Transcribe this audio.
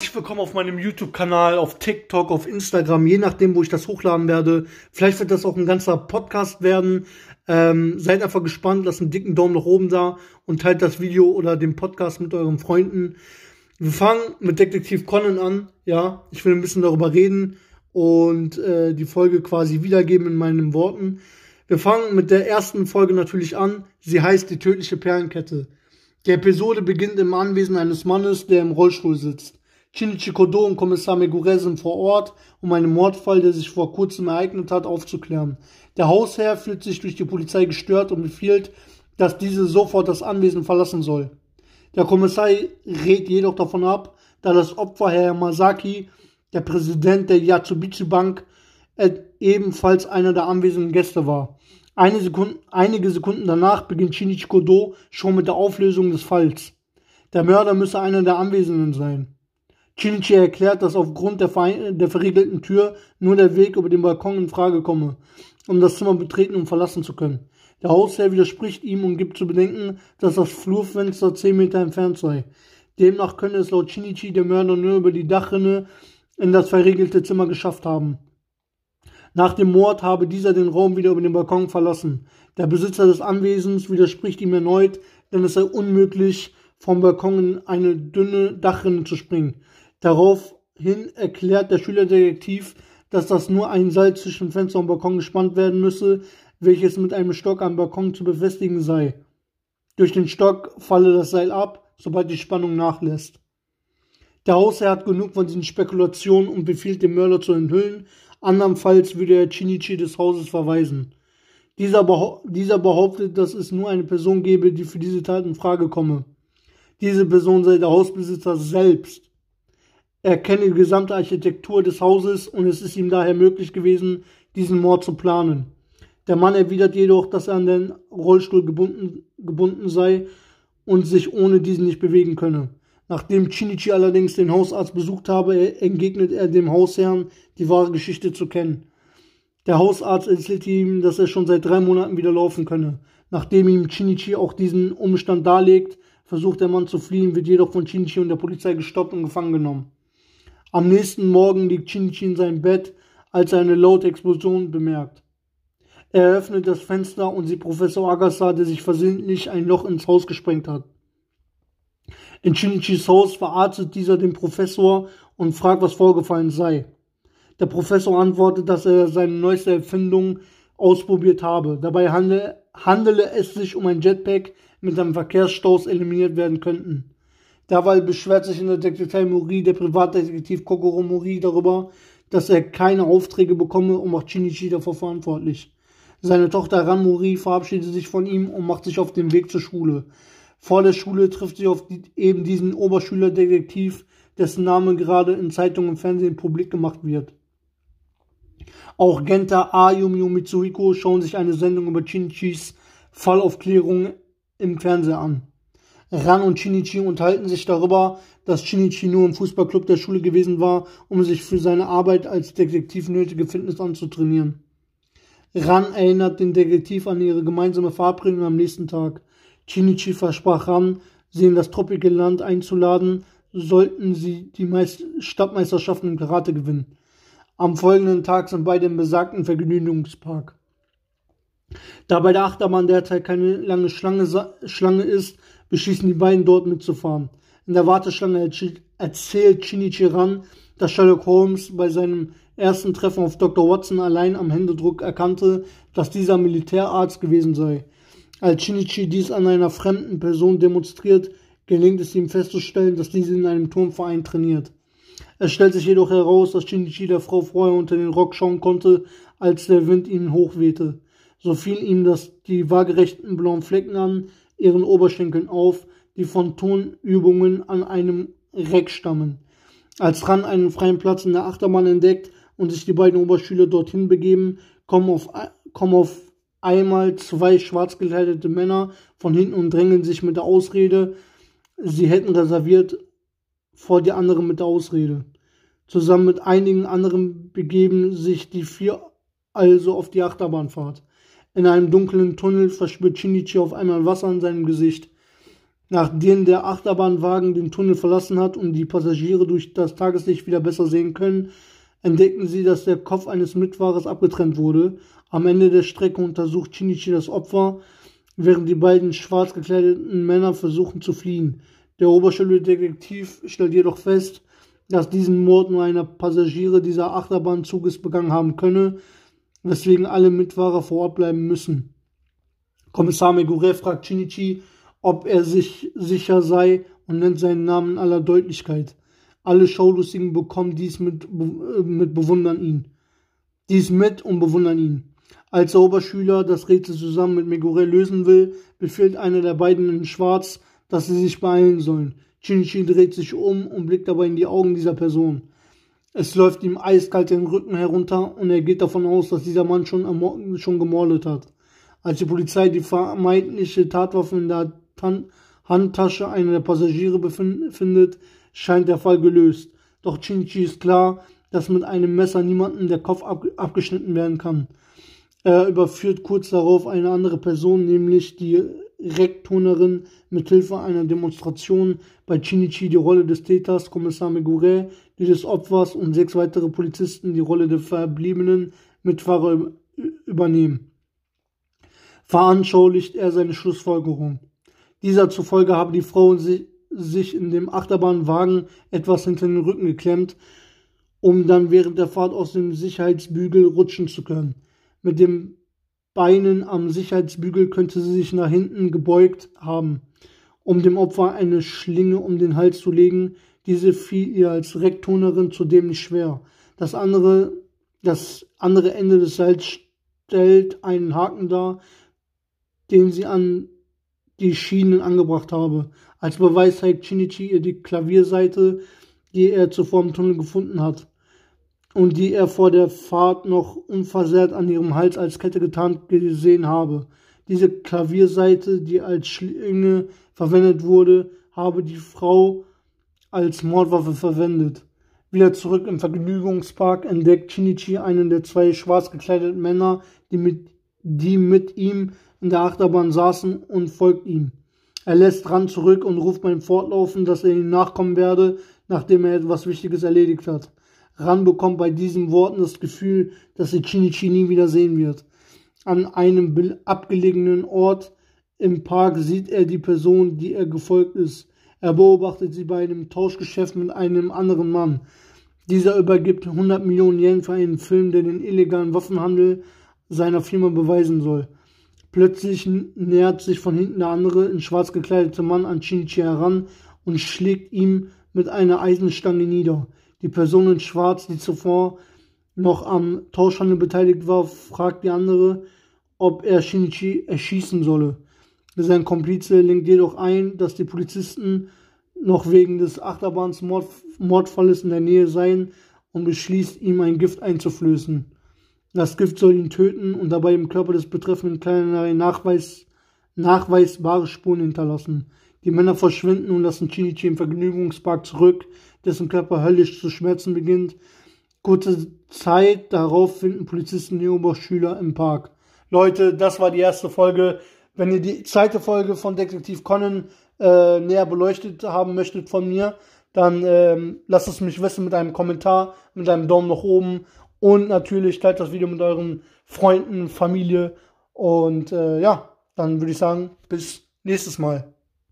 Willkommen auf meinem YouTube-Kanal, auf TikTok, auf Instagram, je nachdem, wo ich das hochladen werde. Vielleicht wird das auch ein ganzer Podcast werden. Ähm, seid einfach gespannt, lasst einen dicken Daumen nach oben da und teilt das Video oder den Podcast mit euren Freunden. Wir fangen mit Detektiv Conan an. Ja, ich will ein bisschen darüber reden und äh, die Folge quasi wiedergeben in meinen Worten. Wir fangen mit der ersten Folge natürlich an. Sie heißt die tödliche Perlenkette. Die Episode beginnt im Anwesen eines Mannes, der im Rollstuhl sitzt. Shinichi Kodo und Kommissar Megure sind vor Ort, um einen Mordfall, der sich vor kurzem ereignet hat, aufzuklären. Der Hausherr fühlt sich durch die Polizei gestört und befiehlt, dass diese sofort das Anwesen verlassen soll. Der Kommissar rät jedoch davon ab, da das Opfer Herr Masaki, der Präsident der Yatsubishi Bank, ebenfalls einer der anwesenden Gäste war. Eine Sekunde, einige Sekunden danach beginnt Shinichi Kodo schon mit der Auflösung des Falls. Der Mörder müsse einer der Anwesenden sein. Shinichi erklärt, dass aufgrund der, der verriegelten Tür nur der Weg über den Balkon in Frage komme, um das Zimmer betreten und verlassen zu können. Der Hausherr widerspricht ihm und gibt zu bedenken, dass das Flurfenster 10 Meter entfernt sei. Demnach könne es laut Shinichi der Mörder nur über die Dachrinne in das verriegelte Zimmer geschafft haben. Nach dem Mord habe dieser den Raum wieder über den Balkon verlassen. Der Besitzer des Anwesens widerspricht ihm erneut, denn es sei unmöglich, vom Balkon in eine dünne Dachrinne zu springen. Daraufhin erklärt der Schülerdetektiv, dass das nur ein Seil zwischen Fenster und Balkon gespannt werden müsse, welches mit einem Stock am Balkon zu befestigen sei. Durch den Stock falle das Seil ab, sobald die Spannung nachlässt. Der Hausherr hat genug von diesen Spekulationen und befiehlt den Mörder zu enthüllen, andernfalls würde er Chinichi des Hauses verweisen. Dieser, behau dieser behauptet, dass es nur eine Person gebe, die für diese Tat in Frage komme. Diese Person sei der Hausbesitzer selbst. Er kenne die gesamte Architektur des Hauses und es ist ihm daher möglich gewesen, diesen Mord zu planen. Der Mann erwidert jedoch, dass er an den Rollstuhl gebunden, gebunden sei und sich ohne diesen nicht bewegen könne. Nachdem Chinichi allerdings den Hausarzt besucht habe, entgegnet er dem Hausherrn, die wahre Geschichte zu kennen. Der Hausarzt erzählt ihm, dass er schon seit drei Monaten wieder laufen könne. Nachdem ihm Chinichi auch diesen Umstand darlegt, versucht der Mann zu fliehen, wird jedoch von Chinichi und der Polizei gestoppt und gefangen genommen. Am nächsten Morgen liegt Shinichi in seinem Bett, als er eine laute Explosion bemerkt. Er öffnet das Fenster und sieht Professor Agasa, der sich versehentlich ein Loch ins Haus gesprengt hat. In Shinichis Haus verarztet dieser den Professor und fragt, was vorgefallen sei. Der Professor antwortet, dass er seine neueste Erfindung ausprobiert habe. Dabei handele, handele es sich um ein Jetpack, mit einem Verkehrsstaus eliminiert werden könnten. Derweil beschwert sich in der Detektiv Mori der Privatdetektiv Kokoro Mori darüber, dass er keine Aufträge bekomme und macht Shinichi dafür verantwortlich. Seine Tochter Ran Mori verabschiedet sich von ihm und macht sich auf den Weg zur Schule. Vor der Schule trifft sie auf die, eben diesen Oberschülerdetektiv, dessen Name gerade in Zeitungen und Fernsehen publik gemacht wird. Auch Genta Ayumi und Mitsuhiko schauen sich eine Sendung über Shinichis Fallaufklärung im Fernsehen an. Ran und Shinichi unterhalten sich darüber, dass Shinichi nur im Fußballclub der Schule gewesen war, um sich für seine Arbeit als Detektiv nötige Fitness anzutrainieren. Ran erinnert den Detektiv an ihre gemeinsame Verabredung am nächsten Tag. Shinichi versprach Ran, sie in das tropische Land einzuladen, sollten sie die Meist Stadtmeisterschaften im Karate gewinnen. Am folgenden Tag sind beide im besagten Vergnügungspark. Da bei der Achterbahn derzeit keine lange Schlange, Schlange ist, beschließen die beiden dort mitzufahren. In der Warteschlange erzählt Shinichi Ran, dass Sherlock Holmes bei seinem ersten Treffen auf Dr. Watson allein am Händedruck erkannte, dass dieser Militärarzt gewesen sei. Als Shinichi dies an einer fremden Person demonstriert, gelingt es ihm festzustellen, dass diese in einem Turmverein trainiert. Es stellt sich jedoch heraus, dass Shinichi der Frau vorher unter den Rock schauen konnte, als der Wind ihn hochwehte. So fiel ihm das die waagerechten blauen Flecken an, ihren Oberschenkeln auf, die von Tonübungen an einem Reck stammen. Als Ran einen freien Platz in der Achterbahn entdeckt und sich die beiden Oberschüler dorthin begeben, kommen auf, kommen auf einmal zwei schwarz gekleidete Männer von hinten und drängen sich mit der Ausrede, sie hätten reserviert vor die anderen mit der Ausrede. Zusammen mit einigen anderen begeben sich die vier also auf die Achterbahnfahrt. In einem dunklen Tunnel verspürt Shinichi auf einmal Wasser an seinem Gesicht. Nachdem der Achterbahnwagen den Tunnel verlassen hat und die Passagiere durch das Tageslicht wieder besser sehen können, entdecken sie, dass der Kopf eines Mitfahrers abgetrennt wurde. Am Ende der Strecke untersucht Shinichi das Opfer, während die beiden schwarz gekleideten Männer versuchen zu fliehen. Der Oberschuldetektiv stellt jedoch fest, dass diesen Mord nur einer Passagiere dieser Achterbahnzuges begangen haben könne, weswegen alle Mitfahrer vor Ort bleiben müssen. Kommissar Megure fragt Shinichi, ob er sich sicher sei und nennt seinen Namen in aller Deutlichkeit. Alle Schaulustigen bekommen dies mit, äh, mit bewundern ihn. Dies mit und bewundern ihn. Als der Oberschüler das Rätsel zusammen mit Megure lösen will, befehlt einer der beiden in Schwarz, dass sie sich beeilen sollen. Shinichi dreht sich um und blickt dabei in die Augen dieser Person. Es läuft ihm eiskalt den Rücken herunter und er geht davon aus, dass dieser Mann schon, schon gemordet hat. Als die Polizei die vermeintliche Tatwaffe in der Tan Handtasche einer der Passagiere findet, scheint der Fall gelöst. Doch Shinichi ist klar, dass mit einem Messer niemandem der Kopf ab abgeschnitten werden kann. Er überführt kurz darauf eine andere Person, nämlich die Rektonerin mit Hilfe einer Demonstration bei Shinichi die Rolle des Täters, Kommissar Megure, die des Opfers und sechs weitere Polizisten die Rolle der verbliebenen Mitfahrer übernehmen. Veranschaulicht er seine Schlussfolgerung. Dieser zufolge habe die Frau sich in dem Achterbahnwagen etwas hinter den Rücken geklemmt, um dann während der Fahrt aus dem Sicherheitsbügel rutschen zu können. Mit den Beinen am Sicherheitsbügel könnte sie sich nach hinten gebeugt haben, um dem Opfer eine Schlinge um den Hals zu legen. Diese fiel ihr als Rektonerin zudem nicht schwer. Das andere, das andere Ende des Seils stellt einen Haken dar, den sie an die Schienen angebracht habe. Als Beweis zeigt Shinichi ihr die Klavierseite, die er zuvor im Tunnel gefunden hat und die er vor der Fahrt noch unversehrt an ihrem Hals als Kette getarnt gesehen habe. Diese Klavierseite, die als Schlinge verwendet wurde, habe die Frau als Mordwaffe verwendet. Wieder zurück im Vergnügungspark entdeckt Shinichi einen der zwei schwarz gekleideten Männer, die mit, die mit ihm in der Achterbahn saßen und folgt ihm. Er lässt Ran zurück und ruft beim Fortlaufen, dass er ihm nachkommen werde, nachdem er etwas Wichtiges erledigt hat. Ran bekommt bei diesen Worten das Gefühl, dass er Chinichi nie wieder sehen wird. An einem abgelegenen Ort im Park sieht er die Person, die er gefolgt ist. Er beobachtet sie bei einem Tauschgeschäft mit einem anderen Mann. Dieser übergibt 100 Millionen Yen für einen Film, der den illegalen Waffenhandel seiner Firma beweisen soll. Plötzlich nähert sich von hinten der andere in schwarz gekleidete Mann an Shinichi heran und schlägt ihm mit einer Eisenstange nieder. Die Person in schwarz, die zuvor noch am Tauschhandel beteiligt war, fragt die andere, ob er Shinichi erschießen solle. Sein Komplize lenkt jedoch ein, dass die Polizisten noch wegen des Achterbahns Mord Mordfalles in der Nähe seien und beschließt, ihm ein Gift einzuflößen. Das Gift soll ihn töten und dabei im Körper des Betreffenden keinerlei Nachweis, nachweisbare Spuren hinterlassen. Die Männer verschwinden und lassen Chinichi im Vergnügungspark zurück, dessen Körper höllisch zu schmerzen beginnt. Kurze Zeit darauf finden Polizisten die Oberschüler im Park. Leute, das war die erste Folge. Wenn ihr die zweite Folge von Detektiv Conan äh, näher beleuchtet haben möchtet von mir, dann ähm, lasst es mich wissen mit einem Kommentar, mit einem Daumen nach oben und natürlich teilt das Video mit euren Freunden, Familie. Und äh, ja, dann würde ich sagen, bis nächstes Mal.